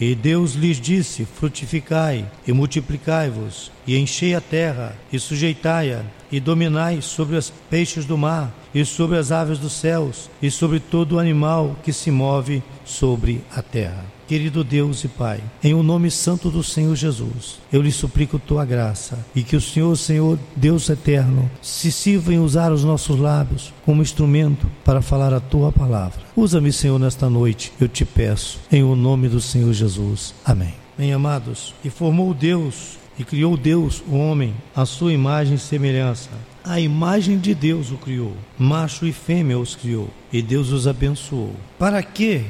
E Deus lhes disse: Frutificai e multiplicai-vos, e enchei a terra, e sujeitai-a, e dominai sobre os peixes do mar, e sobre as aves dos céus, e sobre todo animal que se move sobre a terra. Querido Deus e Pai, em o nome santo do Senhor Jesus, eu lhe suplico tua graça e que o Senhor, Senhor Deus eterno, se sirva em usar os nossos lábios como instrumento para falar a tua palavra. Usa-me, Senhor, nesta noite, eu te peço, em o nome do Senhor Jesus. Amém. Bem, amados, e formou Deus e criou Deus o homem, a sua imagem e semelhança. A imagem de Deus o criou, macho e fêmea os criou, e Deus os abençoou. Para que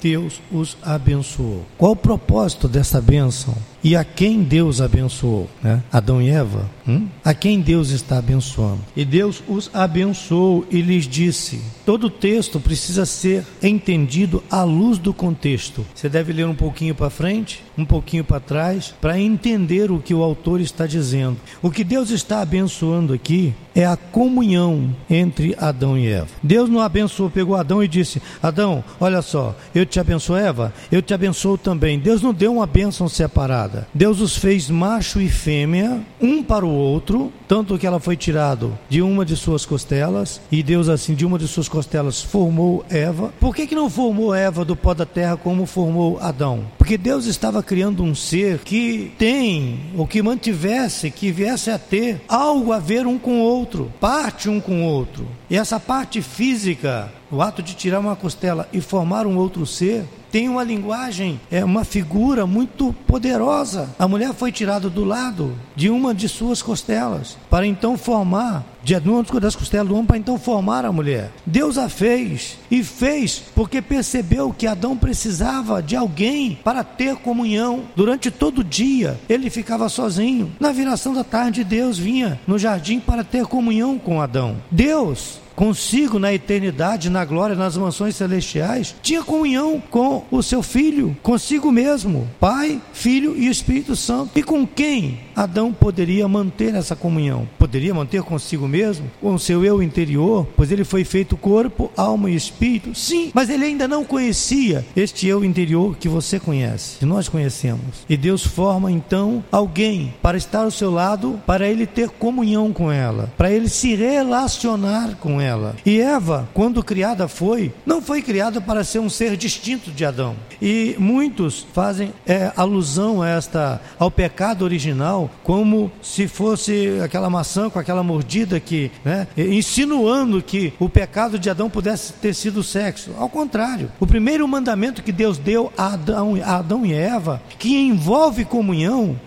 Deus os abençoou. Qual o propósito dessa bênção? E a quem Deus abençoou? Né? Adão e Eva? Hum? A quem Deus está abençoando? E Deus os abençoou e lhes disse: todo texto precisa ser entendido à luz do contexto. Você deve ler um pouquinho para frente, um pouquinho para trás, para entender o que o autor está dizendo. O que Deus está abençoando aqui é a comunhão entre Adão e Eva. Deus não abençoou, pegou Adão e disse: Adão, olha só, eu te abençoo, Eva, eu te abençoo também. Deus não deu uma bênção separada. Deus os fez macho e fêmea, um para o outro, tanto que ela foi tirado de uma de suas costelas, e Deus assim de uma de suas costelas formou Eva. Por que, que não formou Eva do pó da terra como formou Adão? Porque Deus estava criando um ser que tem, ou que mantivesse, que viesse a ter algo a ver um com o outro, parte um com o outro. E essa parte física, o ato de tirar uma costela e formar um outro ser, tem uma linguagem, é uma figura muito poderosa. A mulher foi tirada do lado de uma de suas costelas, para então formar, de uma das costelas do homem, para então formar a mulher. Deus a fez e fez porque percebeu que Adão precisava de alguém para ter comunhão. Durante todo o dia ele ficava sozinho. Na viração da tarde, Deus vinha no jardim para ter comunhão com Adão. Deus consigo na eternidade, na glória, nas mansões celestiais, tinha comunhão com o seu filho, consigo mesmo, Pai, Filho e Espírito Santo. E com quem Adão poderia manter essa comunhão? Poderia manter consigo mesmo, com o seu eu interior, pois ele foi feito corpo, alma e espírito? Sim, mas ele ainda não conhecia este eu interior que você conhece, que nós conhecemos. E Deus forma então alguém para estar ao seu lado, para ele ter comunhão com ela, para ele se relacionar com ela E Eva, quando criada foi, não foi criada para ser um ser distinto de Adão. E muitos fazem é, alusão a esta, ao pecado original como se fosse aquela maçã com aquela mordida que, né, insinuando que o pecado de Adão pudesse ter sido sexo. Ao contrário, o primeiro mandamento que Deus deu a Adão, a Adão e Eva, que envolve comunhão,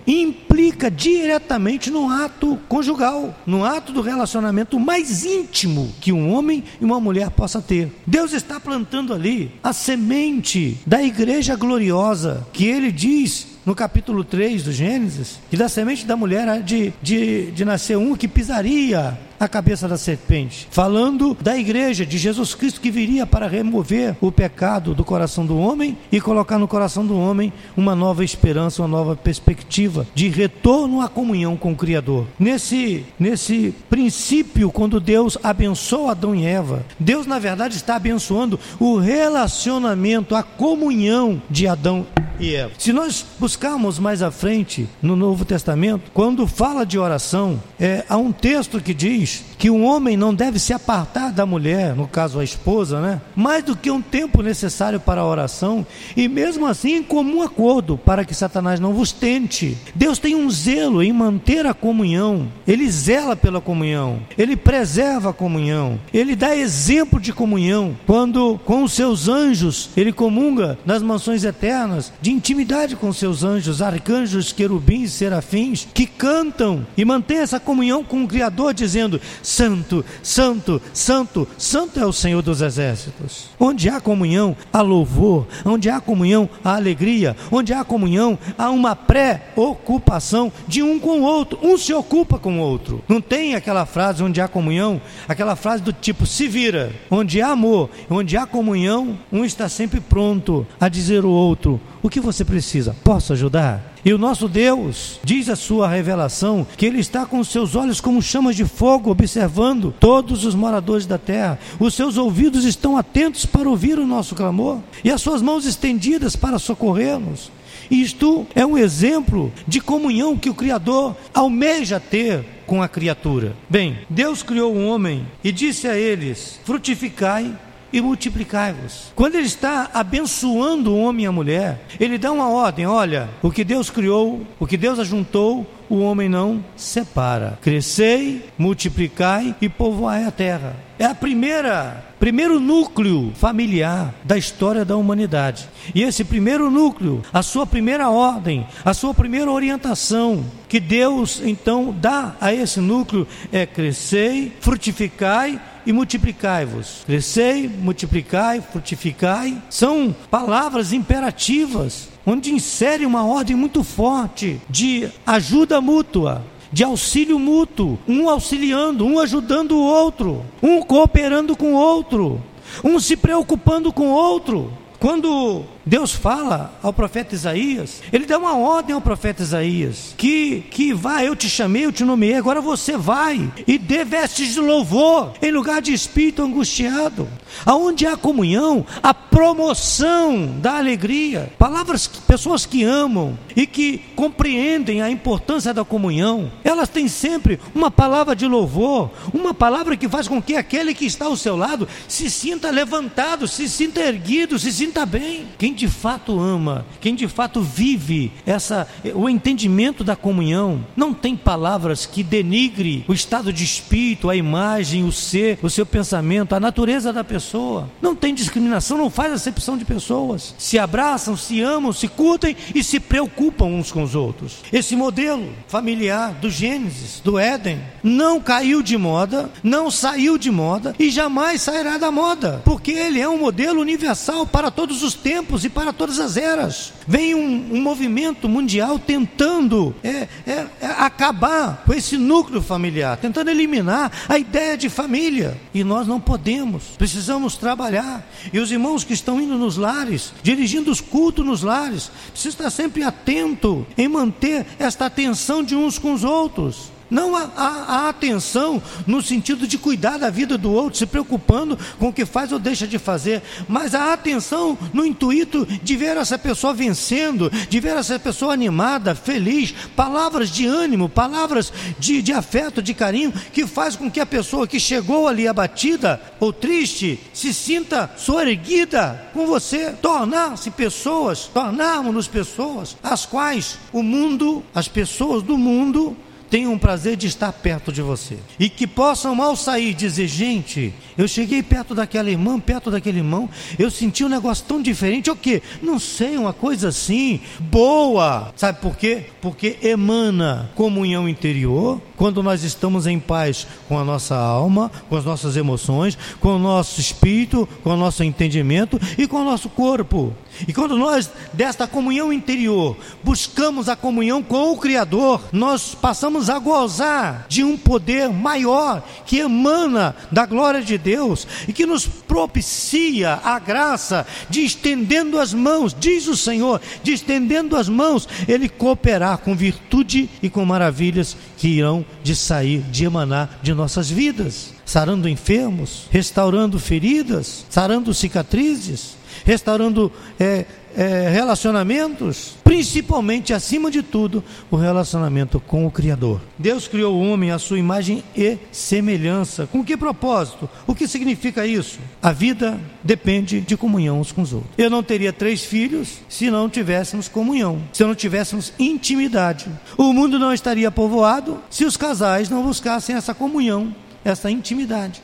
implica diretamente no ato conjugal, no ato do relacionamento mais íntimo que um homem e uma mulher possa ter. Deus está plantando ali a semente da igreja gloriosa que ele diz no capítulo 3 do Gênesis, que da semente da mulher de, de, de nascer um que pisaria a cabeça da serpente, falando da igreja de Jesus Cristo que viria para remover o pecado do coração do homem e colocar no coração do homem uma nova esperança, uma nova perspectiva de retorno à comunhão com o Criador. Nesse, nesse princípio, quando Deus abençoa Adão e Eva, Deus na verdade está abençoando o relacionamento, a comunhão de Adão e Eva. Se nós buscarmos mais à frente no Novo Testamento, quando fala de oração, é, há um texto que diz que um homem não deve se apartar da mulher, no caso a esposa, né? Mais do que um tempo necessário para a oração, e mesmo assim em comum acordo, para que Satanás não vos tente. Deus tem um zelo em manter a comunhão, ele zela pela comunhão, ele preserva a comunhão, ele dá exemplo de comunhão. Quando com os seus anjos ele comunga nas mansões eternas, de intimidade com seus anjos, arcanjos, querubins, serafins, que cantam e mantém essa comunhão com o Criador, dizendo: Santo, Santo, Santo, Santo é o Senhor dos exércitos. Onde há comunhão, há louvor. Onde há comunhão, há alegria. Onde há comunhão, há uma pré-ocupação de um com o outro. Um se ocupa com o outro. Não tem aquela frase onde há comunhão, aquela frase do tipo se vira. Onde há amor, onde há comunhão, um está sempre pronto a dizer ao outro: o que você precisa? Posso ajudar? E o nosso Deus, diz a sua revelação, que Ele está com os seus olhos como chamas de fogo, observando todos os moradores da terra. Os seus ouvidos estão atentos para ouvir o nosso clamor, e as suas mãos estendidas para socorrer-nos. Isto é um exemplo de comunhão que o Criador almeja ter com a criatura. Bem, Deus criou o homem e disse a eles: frutificai e multiplicai-vos. Quando ele está abençoando o homem e a mulher, ele dá uma ordem: olha, o que Deus criou, o que Deus ajuntou, o homem não separa. Crescei, multiplicai e povoai a terra. É a primeira, primeiro núcleo familiar da história da humanidade. E esse primeiro núcleo, a sua primeira ordem, a sua primeira orientação que Deus então dá a esse núcleo é crescei, frutificai e multiplicai-vos. Crescei, multiplicai, frutificai. São palavras imperativas, onde insere uma ordem muito forte de ajuda mútua, de auxílio mútuo, um auxiliando, um ajudando o outro, um cooperando com o outro, um se preocupando com o outro. Quando Deus fala ao profeta Isaías, ele dá uma ordem ao profeta Isaías: que, que vai, eu te chamei, eu te nomeei, agora você vai e dê vestes de louvor em lugar de espírito angustiado. Aonde há comunhão, a promoção da alegria. Palavras, pessoas que amam e que compreendem a importância da comunhão, elas têm sempre uma palavra de louvor, uma palavra que faz com que aquele que está ao seu lado se sinta levantado, se sinta erguido, se sinta bem. Quem quem de fato ama, quem de fato vive essa o entendimento da comunhão, não tem palavras que denigre o estado de espírito, a imagem, o ser, o seu pensamento, a natureza da pessoa. Não tem discriminação, não faz acepção de pessoas. Se abraçam, se amam, se curtem e se preocupam uns com os outros. Esse modelo familiar do Gênesis, do Éden, não caiu de moda, não saiu de moda e jamais sairá da moda, porque ele é um modelo universal para todos os tempos tempos e para todas as eras. Vem um, um movimento mundial tentando é, é, é acabar com esse núcleo familiar, tentando eliminar a ideia de família. E nós não podemos, precisamos trabalhar. E os irmãos que estão indo nos lares, dirigindo os cultos nos lares, precisam estar sempre atento em manter esta atenção de uns com os outros. Não a, a, a, atenção no sentido de cuidar da vida do outro, se preocupando com o que faz ou deixa de fazer, mas a atenção no intuito de ver essa pessoa vencendo, de ver essa pessoa animada, feliz, palavras de ânimo, palavras de, de afeto, de carinho, que faz com que a pessoa que chegou ali abatida ou triste se sinta soerguida com você, tornar-se pessoas, tornarmos-nos pessoas, as quais o mundo, as pessoas do mundo, tenham prazer de estar perto de você. E que possam mal sair dizer, gente, eu cheguei perto daquela irmã, perto daquele irmão, eu senti um negócio tão diferente, o quê? Não sei, uma coisa assim, boa. Sabe por quê? Porque emana comunhão interior, quando nós estamos em paz com a nossa alma, com as nossas emoções, com o nosso espírito, com o nosso entendimento e com o nosso corpo. E quando nós, desta comunhão interior, buscamos a comunhão com o Criador, nós passamos a gozar de um poder maior que emana da glória de Deus e que nos propicia a graça de estendendo as mãos, diz o Senhor, de estendendo as mãos, Ele cooperar com virtude e com maravilhas que irão de sair, de emanar de nossas vidas, sarando enfermos, restaurando feridas, sarando cicatrizes restaurando é, é, relacionamentos, principalmente, acima de tudo, o relacionamento com o Criador. Deus criou o homem à sua imagem e semelhança. Com que propósito? O que significa isso? A vida depende de comunhão uns com os outros. Eu não teria três filhos se não tivéssemos comunhão, se não tivéssemos intimidade. O mundo não estaria povoado se os casais não buscassem essa comunhão, essa intimidade.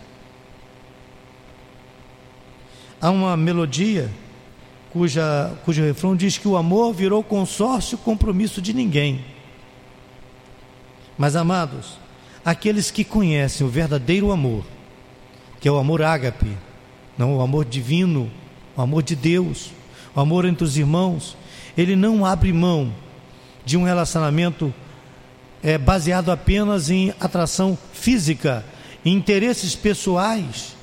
Há uma melodia cuja, cujo refrão diz que o amor virou consórcio compromisso de ninguém. Mas, amados, aqueles que conhecem o verdadeiro amor, que é o amor ágape, não o amor divino, o amor de Deus, o amor entre os irmãos, ele não abre mão de um relacionamento é, baseado apenas em atração física, em interesses pessoais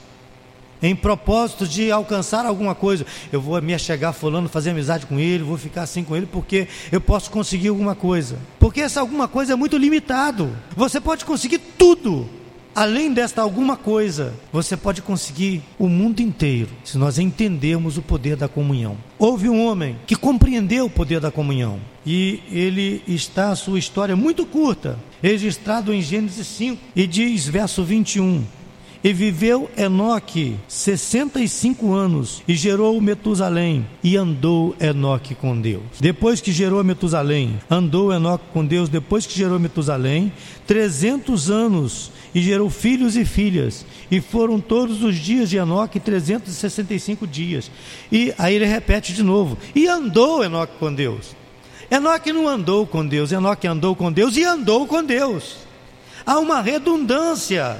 em propósito de alcançar alguma coisa. Eu vou me achegar fulano, fazer amizade com ele, vou ficar assim com ele porque eu posso conseguir alguma coisa. Porque essa alguma coisa é muito limitado. Você pode conseguir tudo. Além desta alguma coisa, você pode conseguir o mundo inteiro, se nós entendermos o poder da comunhão. Houve um homem que compreendeu o poder da comunhão e ele está a sua história muito curta, registrado em Gênesis 5 e diz verso 21: e viveu Enoque sessenta e cinco anos e gerou Metusalém e andou Enoque com Deus. Depois que gerou Metusalém, andou Enoque com Deus. Depois que gerou Metusalém, trezentos anos e gerou filhos e filhas. E foram todos os dias de Enoque 365 dias. E aí ele repete de novo: e andou Enoque com Deus. Enoque não andou com Deus, Enoque andou com Deus e andou com Deus. Há uma redundância.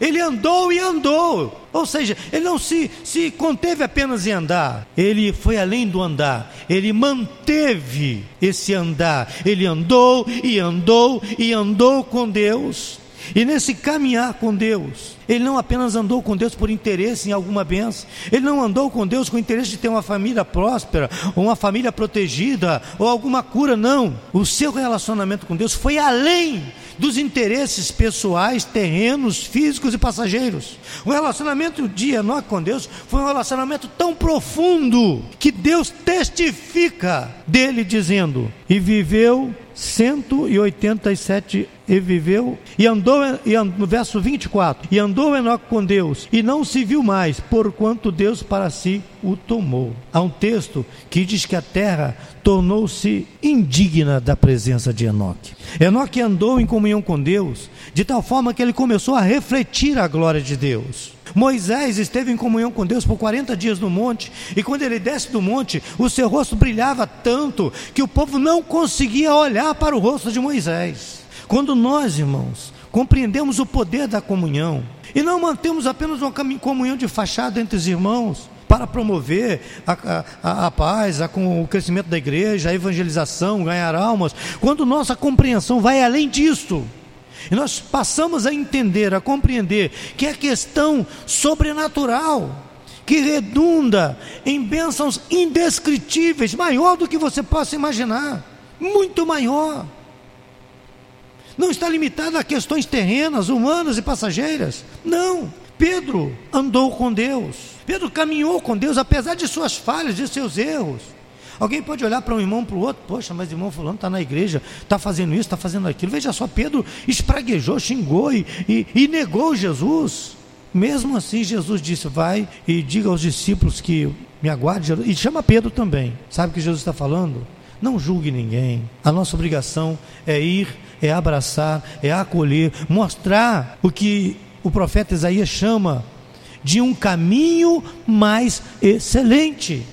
Ele andou e andou. Ou seja, ele não se, se conteve apenas em andar, ele foi além do andar, ele manteve esse andar. Ele andou e andou e andou com Deus. E nesse caminhar com Deus, ele não apenas andou com Deus por interesse em alguma benção, ele não andou com Deus com interesse de ter uma família próspera, ou uma família protegida, ou alguma cura, não. O seu relacionamento com Deus foi além dos interesses pessoais, terrenos, físicos e passageiros. O relacionamento de Enoque com Deus foi um relacionamento tão profundo que Deus testifica dele dizendo: "E viveu 187 e viveu e andou e andou, no verso 24 e andou Enoque com Deus e não se viu mais porquanto Deus para si o tomou. Há um texto que diz que a terra tornou-se indigna da presença de Enoque. Enoque andou em comunhão com Deus de tal forma que ele começou a refletir a glória de Deus. Moisés esteve em comunhão com Deus por 40 dias no monte, e quando ele desce do monte, o seu rosto brilhava tanto que o povo não conseguia olhar para o rosto de Moisés. Quando nós, irmãos, compreendemos o poder da comunhão e não mantemos apenas uma comunhão de fachada entre os irmãos, para promover a, a, a, paz, a, o crescimento da igreja, a evangelização, ganhar almas, quando nossa compreensão vai além disso, e nós passamos a entender, a compreender que é questão sobrenatural, que redunda em bênçãos indescritíveis, maior do que você possa imaginar, muito maior. Não está limitado a questões terrenas, humanas e passageiras. Não. Pedro andou com Deus. Pedro caminhou com Deus, apesar de suas falhas, de seus erros. Alguém pode olhar para um irmão, para o outro, poxa, mas irmão fulano está na igreja, está fazendo isso, está fazendo aquilo. Veja só, Pedro espraguejou, xingou e, e, e negou Jesus. Mesmo assim, Jesus disse: Vai e diga aos discípulos que me aguarde. E chama Pedro também. Sabe o que Jesus está falando? Não julgue ninguém. A nossa obrigação é ir, é abraçar, é acolher, mostrar o que o profeta Isaías chama de um caminho mais excelente.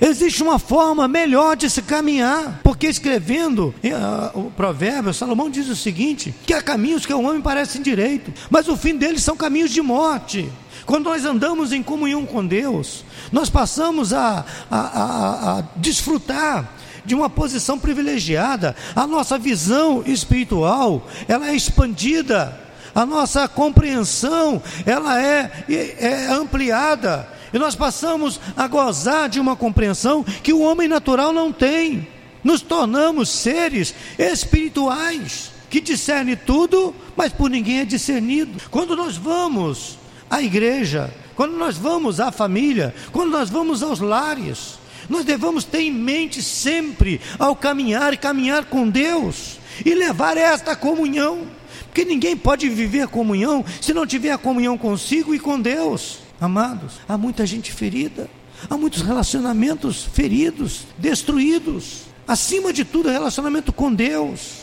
Existe uma forma melhor de se caminhar, porque escrevendo uh, o provérbio, Salomão diz o seguinte: que há caminhos que ao homem parecem direito, mas o fim deles são caminhos de morte. Quando nós andamos em comunhão com Deus, nós passamos a, a, a, a desfrutar de uma posição privilegiada, a nossa visão espiritual ela é expandida, a nossa compreensão ela é, é ampliada e nós passamos a gozar de uma compreensão que o homem natural não tem. Nos tornamos seres espirituais que discernem tudo, mas por ninguém é discernido. Quando nós vamos à igreja, quando nós vamos à família, quando nós vamos aos lares, nós devemos ter em mente sempre ao caminhar e caminhar com Deus e levar esta comunhão, porque ninguém pode viver a comunhão se não tiver a comunhão consigo e com Deus. Amados, há muita gente ferida, há muitos relacionamentos feridos, destruídos. Acima de tudo, relacionamento com Deus.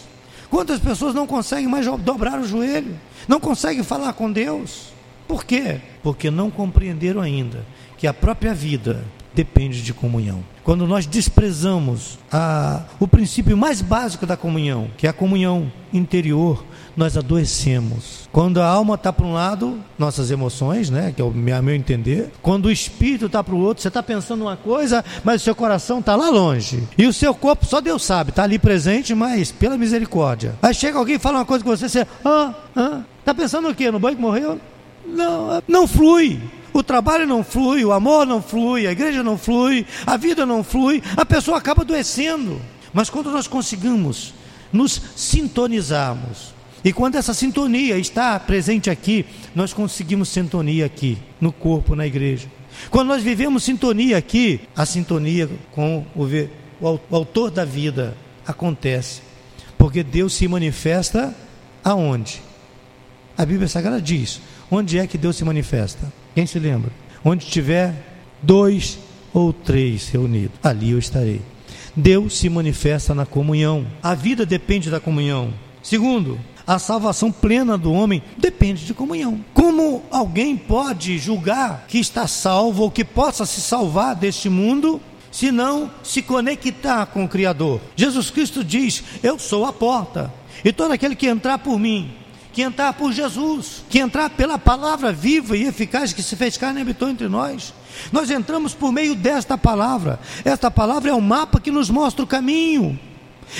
Quantas pessoas não conseguem mais dobrar o joelho, não conseguem falar com Deus? Por quê? Porque não compreenderam ainda que a própria vida depende de comunhão. Quando nós desprezamos a, o princípio mais básico da comunhão, que é a comunhão interior, nós adoecemos. Quando a alma está para um lado, nossas emoções, né, que é o meu entender. Quando o espírito está para o outro, você está pensando uma coisa, mas o seu coração está lá longe. E o seu corpo, só Deus sabe, está ali presente, mas pela misericórdia. Aí chega alguém e fala uma coisa com você, você, ah, ah, está pensando o quê? No banho que morreu? Não, não flui. O trabalho não flui, o amor não flui, a igreja não flui, a vida não flui, a pessoa acaba adoecendo. Mas quando nós conseguimos nos sintonizarmos, e quando essa sintonia está presente aqui, nós conseguimos sintonia aqui, no corpo, na igreja. Quando nós vivemos sintonia aqui, a sintonia com o, o autor da vida acontece. Porque Deus se manifesta aonde? A Bíblia Sagrada diz: onde é que Deus se manifesta? Quem se lembra? Onde tiver dois ou três reunidos, ali eu estarei. Deus se manifesta na comunhão. A vida depende da comunhão. Segundo, a salvação plena do homem depende de comunhão. Como alguém pode julgar que está salvo ou que possa se salvar deste mundo se não se conectar com o Criador? Jesus Cristo diz: Eu sou a porta, e todo aquele que entrar por mim que entrar por Jesus, que entrar pela palavra viva e eficaz que se fez carne e habitou entre nós. Nós entramos por meio desta palavra. Esta palavra é o mapa que nos mostra o caminho.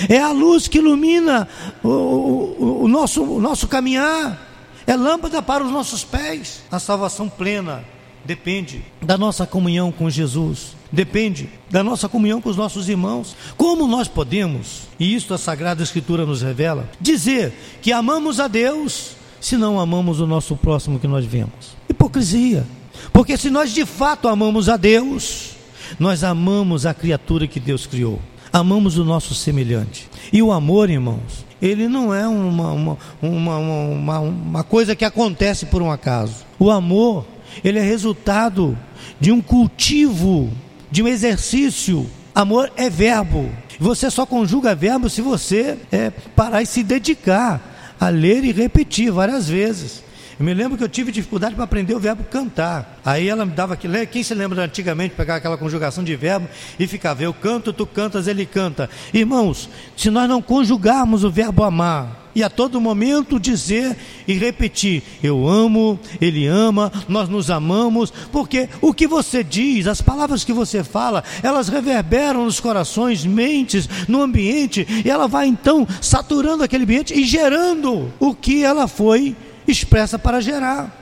É a luz que ilumina o, o, o, nosso, o nosso caminhar, é lâmpada para os nossos pés. A salvação plena depende da nossa comunhão com Jesus, depende da nossa comunhão com os nossos irmãos. Como nós podemos, e isto a Sagrada Escritura nos revela, dizer que amamos a Deus se não amamos o nosso próximo que nós vemos? Hipocrisia. Porque se nós de fato amamos a Deus, nós amamos a criatura que Deus criou amamos o nosso semelhante. E o amor, irmãos, ele não é uma, uma, uma, uma, uma coisa que acontece por um acaso. O amor, ele é resultado de um cultivo, de um exercício. Amor é verbo. Você só conjuga verbo se você é, parar e se dedicar a ler e repetir várias vezes. Eu me lembro que eu tive dificuldade para aprender o verbo cantar. Aí ela me dava aquilo. Quem se lembra antigamente pegar aquela conjugação de verbo e ficava, eu canto, tu cantas, ele canta. Irmãos, se nós não conjugarmos o verbo amar, e a todo momento dizer e repetir: Eu amo, Ele ama, nós nos amamos, porque o que você diz, as palavras que você fala, elas reverberam nos corações, mentes, no ambiente, e ela vai então saturando aquele ambiente e gerando o que ela foi expressa para gerar.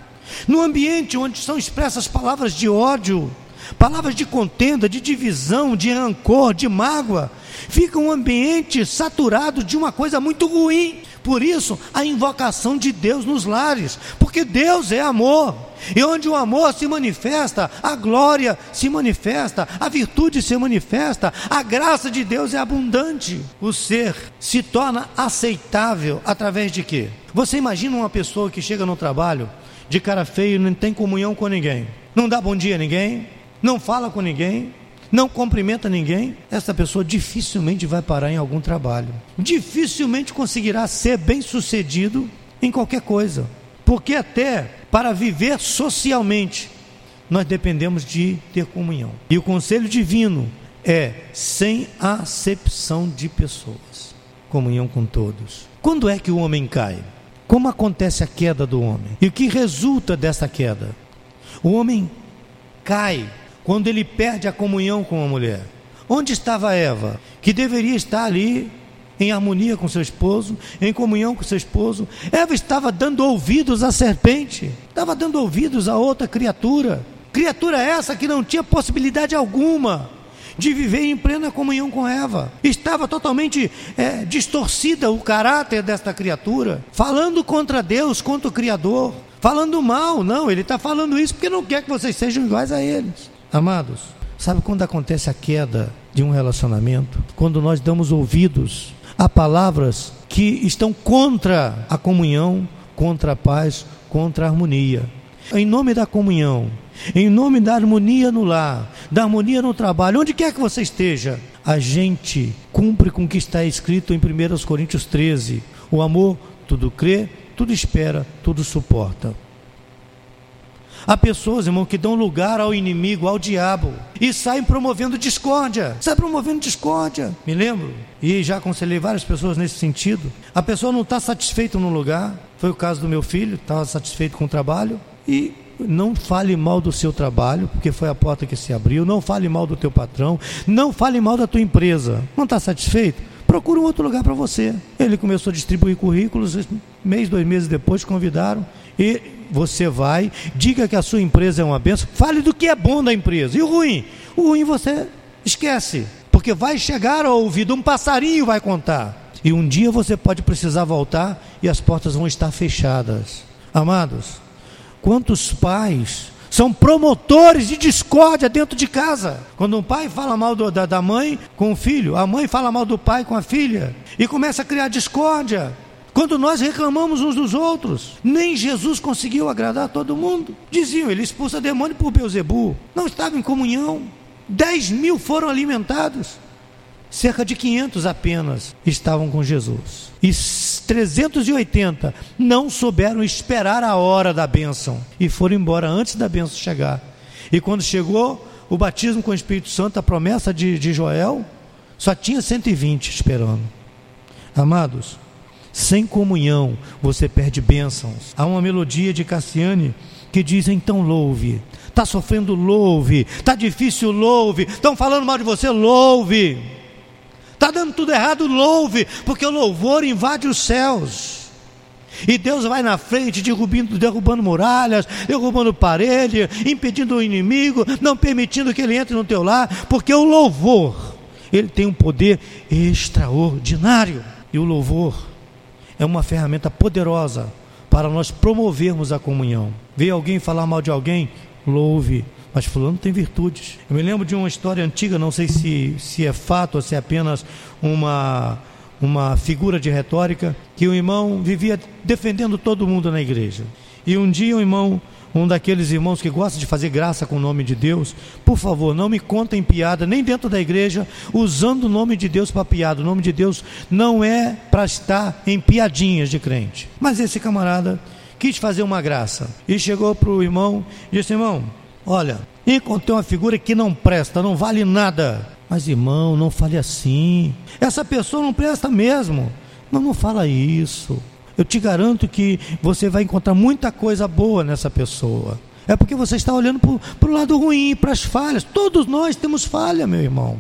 No ambiente onde são expressas palavras de ódio, palavras de contenda, de divisão, de rancor, de mágoa, fica um ambiente saturado de uma coisa muito ruim. Por isso, a invocação de Deus nos lares, porque Deus é amor. E onde o amor se manifesta, a glória se manifesta, a virtude se manifesta, a graça de Deus é abundante. O ser se torna aceitável através de quê? Você imagina uma pessoa que chega no trabalho de cara feio, não tem comunhão com ninguém, não dá bom dia a ninguém, não fala com ninguém, não cumprimenta ninguém, essa pessoa dificilmente vai parar em algum trabalho. Dificilmente conseguirá ser bem sucedido em qualquer coisa. Porque até para viver socialmente, nós dependemos de ter comunhão. E o conselho divino é sem acepção de pessoas, comunhão com todos. Quando é que o homem cai? Como acontece a queda do homem? E o que resulta dessa queda? O homem cai quando ele perde a comunhão com a mulher. Onde estava Eva, que deveria estar ali em harmonia com seu esposo, em comunhão com seu esposo? Eva estava dando ouvidos à serpente, estava dando ouvidos a outra criatura. Criatura essa que não tinha possibilidade alguma de viver em plena comunhão com Eva. Estava totalmente é, distorcida o caráter desta criatura, falando contra Deus, contra o Criador, falando mal. Não, ele está falando isso porque não quer que vocês sejam iguais a eles. Amados, sabe quando acontece a queda de um relacionamento? Quando nós damos ouvidos a palavras que estão contra a comunhão, contra a paz, contra a harmonia. Em nome da comunhão, em nome da harmonia no lar, da harmonia no trabalho, onde quer que você esteja, a gente cumpre com o que está escrito em 1 Coríntios 13: o amor tudo crê, tudo espera, tudo suporta. Há pessoas, irmão, que dão lugar ao inimigo, ao diabo, e saem promovendo discórdia. Saem promovendo discórdia. Me lembro, e já aconselhei várias pessoas nesse sentido. A pessoa não está satisfeita no lugar. Foi o caso do meu filho, estava satisfeito com o trabalho. E não fale mal do seu trabalho, porque foi a porta que se abriu. Não fale mal do teu patrão. Não fale mal da tua empresa. Não está satisfeito? Procura um outro lugar para você. Ele começou a distribuir currículos. Mês, dois meses depois, convidaram E você vai, diga que a sua empresa é uma benção, fale do que é bom da empresa. E o ruim? O ruim você esquece, porque vai chegar ao ouvido, um passarinho vai contar. E um dia você pode precisar voltar e as portas vão estar fechadas. Amados, quantos pais são promotores de discórdia dentro de casa. Quando um pai fala mal do, da, da mãe com o filho, a mãe fala mal do pai com a filha, e começa a criar discórdia. Quando nós reclamamos uns dos outros, nem Jesus conseguiu agradar todo mundo. Diziam, ele expulsa demônio por Beuzebu. Não estava em comunhão. Dez mil foram alimentados. Cerca de 500 apenas estavam com Jesus. E 380 não souberam esperar a hora da bênção e foram embora antes da bênção chegar. E quando chegou o batismo com o Espírito Santo, a promessa de, de Joel, só tinha 120 esperando. Amados, sem comunhão, você perde bênçãos. Há uma melodia de Cassiane que diz: então louve. Está sofrendo, louve. Está difícil, louve. Estão falando mal de você, louve. Está dando tudo errado, louve, porque o louvor invade os céus. E Deus vai na frente, derrubando, derrubando muralhas, derrubando parede, impedindo o inimigo, não permitindo que ele entre no teu lar, porque o louvor, ele tem um poder extraordinário. E o louvor é uma ferramenta poderosa para nós promovermos a comunhão. Vê alguém falar mal de alguém, louve, mas fulano tem virtudes. Eu me lembro de uma história antiga, não sei se, se é fato ou se é apenas uma, uma figura de retórica, que o irmão vivia defendendo todo mundo na igreja. E um dia o irmão um daqueles irmãos que gosta de fazer graça com o nome de Deus, por favor, não me contem piada, nem dentro da igreja, usando o nome de Deus para piada. O nome de Deus não é para estar em piadinhas de crente. Mas esse camarada quis fazer uma graça e chegou para o irmão e disse: Irmão, olha, encontrei uma figura que não presta, não vale nada. Mas irmão, não fale assim. Essa pessoa não presta mesmo. Não, não fala isso eu te garanto que você vai encontrar muita coisa boa nessa pessoa. É porque você está olhando para o lado ruim, para as falhas. Todos nós temos falha, meu irmão.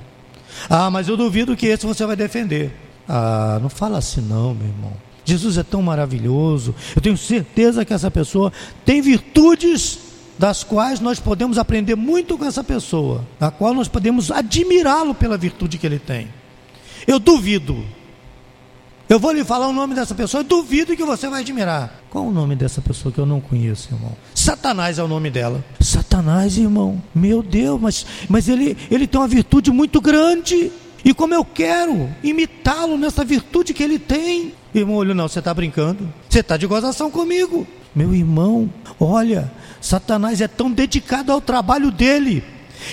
Ah, mas eu duvido que esse você vai defender. Ah, não fala assim não, meu irmão. Jesus é tão maravilhoso. Eu tenho certeza que essa pessoa tem virtudes das quais nós podemos aprender muito com essa pessoa, na qual nós podemos admirá-lo pela virtude que ele tem. Eu duvido eu vou lhe falar o nome dessa pessoa, duvido que você vai admirar. Qual o nome dessa pessoa que eu não conheço, irmão? Satanás é o nome dela. Satanás, irmão. Meu Deus, mas, mas ele, ele tem uma virtude muito grande. E como eu quero imitá-lo nessa virtude que ele tem. Irmão, olha, não, você está brincando. Você está de gozação comigo. Meu irmão, olha, Satanás é tão dedicado ao trabalho dele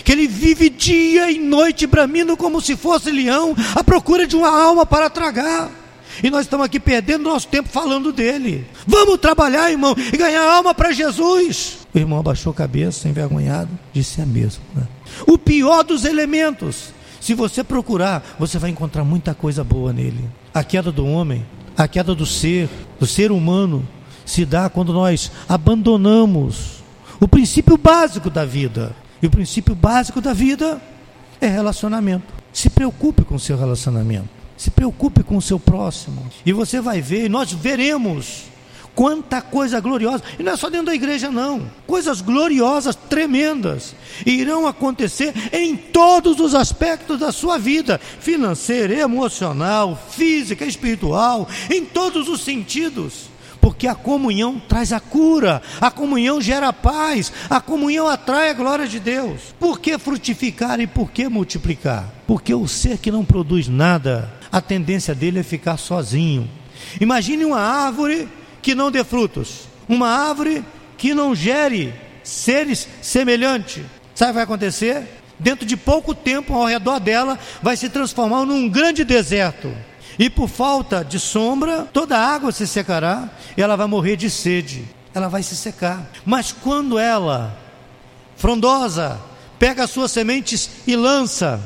que ele vive dia e noite bramindo como se fosse leão à procura de uma alma para tragar. E nós estamos aqui perdendo nosso tempo falando dele. Vamos trabalhar, irmão, e ganhar alma para Jesus. O irmão abaixou a cabeça, envergonhado, disse é mesmo. Né? O pior dos elementos. Se você procurar, você vai encontrar muita coisa boa nele. A queda do homem, a queda do ser, do ser humano, se dá quando nós abandonamos o princípio básico da vida. E o princípio básico da vida é relacionamento. Se preocupe com o seu relacionamento. Se preocupe com o seu próximo. E você vai ver, nós veremos quanta coisa gloriosa. E não é só dentro da igreja, não. Coisas gloriosas, tremendas, irão acontecer em todos os aspectos da sua vida: financeira, emocional, física, espiritual, em todos os sentidos. Porque a comunhão traz a cura, a comunhão gera paz, a comunhão atrai a glória de Deus. Por que frutificar e por que multiplicar? Porque o ser que não produz nada a tendência dele é ficar sozinho. Imagine uma árvore que não dê frutos, uma árvore que não gere seres semelhantes. Sabe o que vai acontecer? Dentro de pouco tempo, ao redor dela, vai se transformar num grande deserto. E por falta de sombra, toda a água se secará e ela vai morrer de sede. Ela vai se secar. Mas quando ela, frondosa, pega as suas sementes e lança,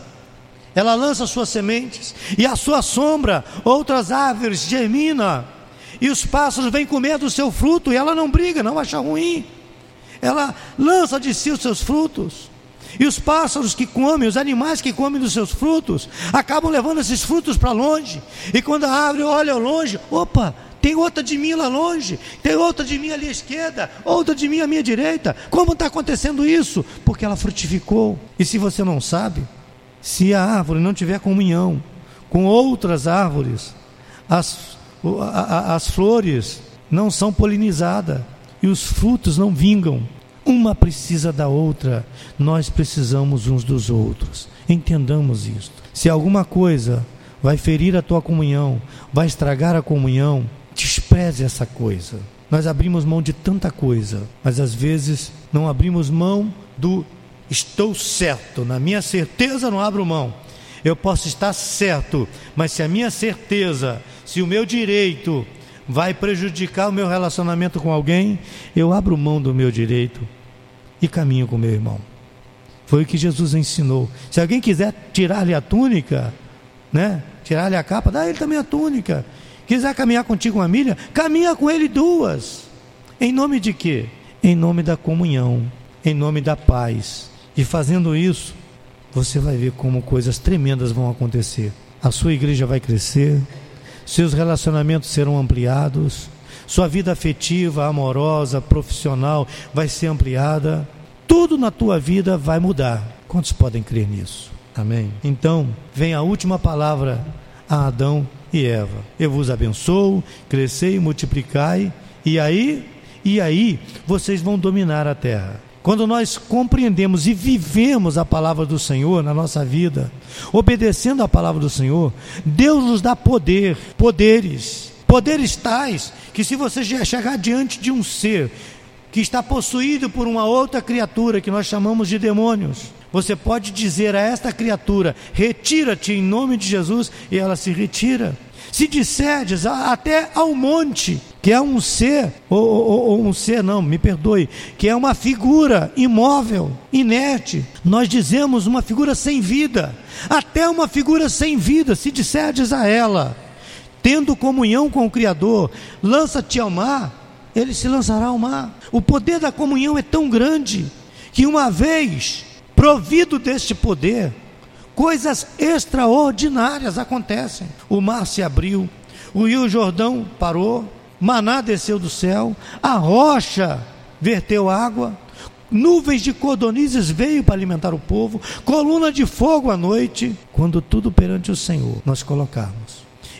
ela lança suas sementes, e a sua sombra, outras árvores germina, e os pássaros vêm comer do seu fruto, e ela não briga, não acha ruim. Ela lança de si os seus frutos. E os pássaros que comem, os animais que comem dos seus frutos, acabam levando esses frutos para longe. E quando a árvore olha ao longe, opa, tem outra de mim lá longe, tem outra de mim ali à esquerda, outra de mim à minha direita. Como está acontecendo isso? Porque ela frutificou. E se você não sabe, se a árvore não tiver comunhão com outras árvores, as, as flores não são polinizadas e os frutos não vingam. Uma precisa da outra, nós precisamos uns dos outros. Entendamos isso. Se alguma coisa vai ferir a tua comunhão, vai estragar a comunhão, despreze essa coisa. Nós abrimos mão de tanta coisa, mas às vezes não abrimos mão do estou certo, na minha certeza não abro mão. Eu posso estar certo, mas se a minha certeza, se o meu direito vai prejudicar o meu relacionamento com alguém, eu abro mão do meu direito e caminho com meu irmão. Foi o que Jesus ensinou. Se alguém quiser tirar-lhe a túnica, né? Tirar-lhe a capa, dá ele também a túnica. Quiser caminhar contigo uma milha, caminha com ele duas. Em nome de quê? Em nome da comunhão, em nome da paz. E fazendo isso, você vai ver como coisas tremendas vão acontecer. A sua igreja vai crescer, seus relacionamentos serão ampliados, sua vida afetiva, amorosa, profissional vai ser ampliada, tudo na tua vida vai mudar. Quantos podem crer nisso? Amém? Então, vem a última palavra a Adão e Eva. Eu vos abençoo, crescei, multiplicai, e aí, e aí vocês vão dominar a terra. Quando nós compreendemos e vivemos a palavra do Senhor na nossa vida, obedecendo a palavra do Senhor, Deus nos dá poder, poderes, poderes tais que se você chegar diante de um ser que está possuído por uma outra criatura que nós chamamos de demônios, você pode dizer a esta criatura: retira-te em nome de Jesus, e ela se retira. Se disserdes até ao monte, que é um ser, ou, ou, ou, um ser não, me perdoe, que é uma figura imóvel, inerte. Nós dizemos uma figura sem vida, até uma figura sem vida, se disserdes a ela, tendo comunhão com o Criador, lança-te ao mar, ele se lançará ao mar. O poder da comunhão é tão grande que uma vez provido deste poder, coisas extraordinárias acontecem. O mar se abriu, o rio Jordão parou, maná desceu do céu, a rocha verteu água, nuvens de cordonizes veio para alimentar o povo, coluna de fogo à noite, quando tudo perante o Senhor nós colocarmos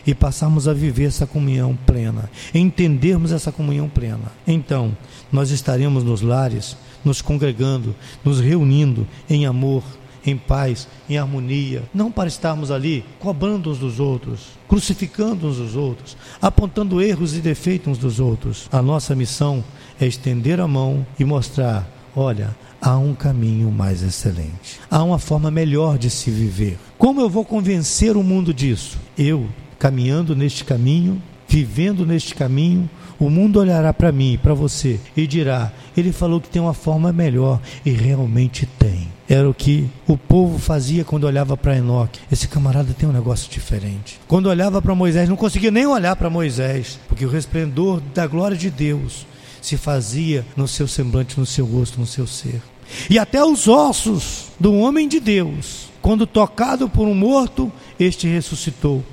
e passarmos a viver essa comunhão plena, entendermos essa comunhão plena. Então, nós estaremos nos lares, nos congregando, nos reunindo em amor, em paz, em harmonia, não para estarmos ali cobrando uns dos outros, crucificando uns dos outros, apontando erros e defeitos uns dos outros. A nossa missão é estender a mão e mostrar: olha, há um caminho mais excelente, há uma forma melhor de se viver. Como eu vou convencer o mundo disso? Eu, caminhando neste caminho, vivendo neste caminho, o mundo olhará para mim e para você e dirá: ele falou que tem uma forma melhor, e realmente tem era o que o povo fazia quando olhava para Enoque. Esse camarada tem um negócio diferente. Quando olhava para Moisés, não conseguia nem olhar para Moisés, porque o resplendor da glória de Deus se fazia no seu semblante, no seu rosto, no seu ser. E até os ossos do homem de Deus, quando tocado por um morto, este ressuscitou.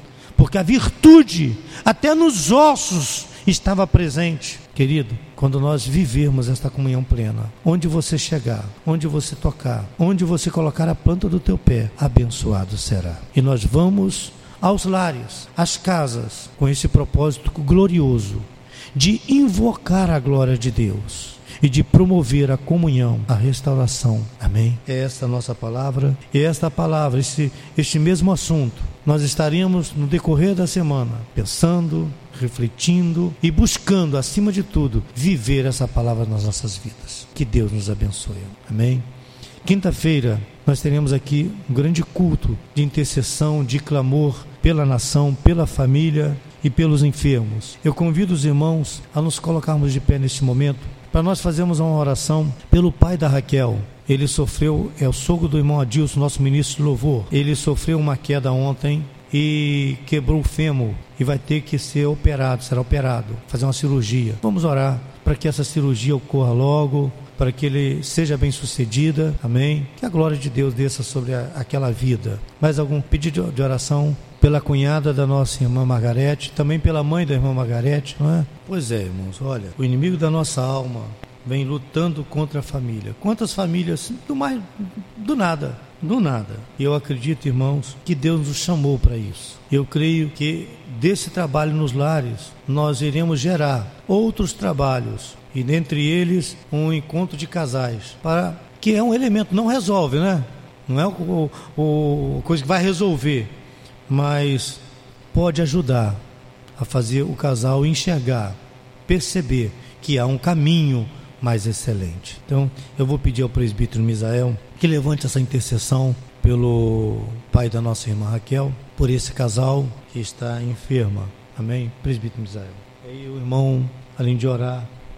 Porque a virtude, até nos ossos, estava presente. Querido, quando nós vivermos esta comunhão plena, onde você chegar, onde você tocar, onde você colocar a planta do teu pé, abençoado será. E nós vamos aos lares, às casas, com esse propósito glorioso de invocar a glória de Deus e de promover a comunhão, a restauração. Amém? É esta a nossa palavra. E esta palavra, este mesmo assunto, nós estaríamos no decorrer da semana pensando, refletindo e buscando, acima de tudo, viver essa palavra nas nossas vidas. Que Deus nos abençoe. Amém? Quinta-feira, nós teremos aqui um grande culto de intercessão, de clamor pela nação, pela família e pelos enfermos. Eu convido os irmãos a nos colocarmos de pé neste momento para nós fazermos uma oração pelo pai da Raquel. Ele sofreu, é o sogro do irmão Adilson, nosso ministro de louvor. Ele sofreu uma queda ontem e quebrou o fêmur e vai ter que ser operado, será operado, fazer uma cirurgia. Vamos orar para que essa cirurgia ocorra logo, para que ele seja bem sucedida, amém? Que a glória de Deus desça sobre a, aquela vida. Mais algum pedido de oração? pela cunhada da nossa irmã Margarete, também pela mãe da irmã Margarete, não é? Pois é, irmãos, olha, o inimigo da nossa alma vem lutando contra a família. Quantas famílias do mais do nada, do nada. Eu acredito, irmãos, que Deus nos chamou para isso. Eu creio que desse trabalho nos lares nós iremos gerar outros trabalhos e dentre eles um encontro de casais para que é um elemento não resolve, né? Não é o, o, coisa que vai resolver, mas pode ajudar a fazer o casal enxergar, perceber que há um caminho mais excelente. Então, eu vou pedir ao presbítero Misael que levante essa intercessão pelo pai da nossa irmã Raquel, por esse casal que está enferma. Amém? Presbítero Misael. Aí o irmão, além de orar,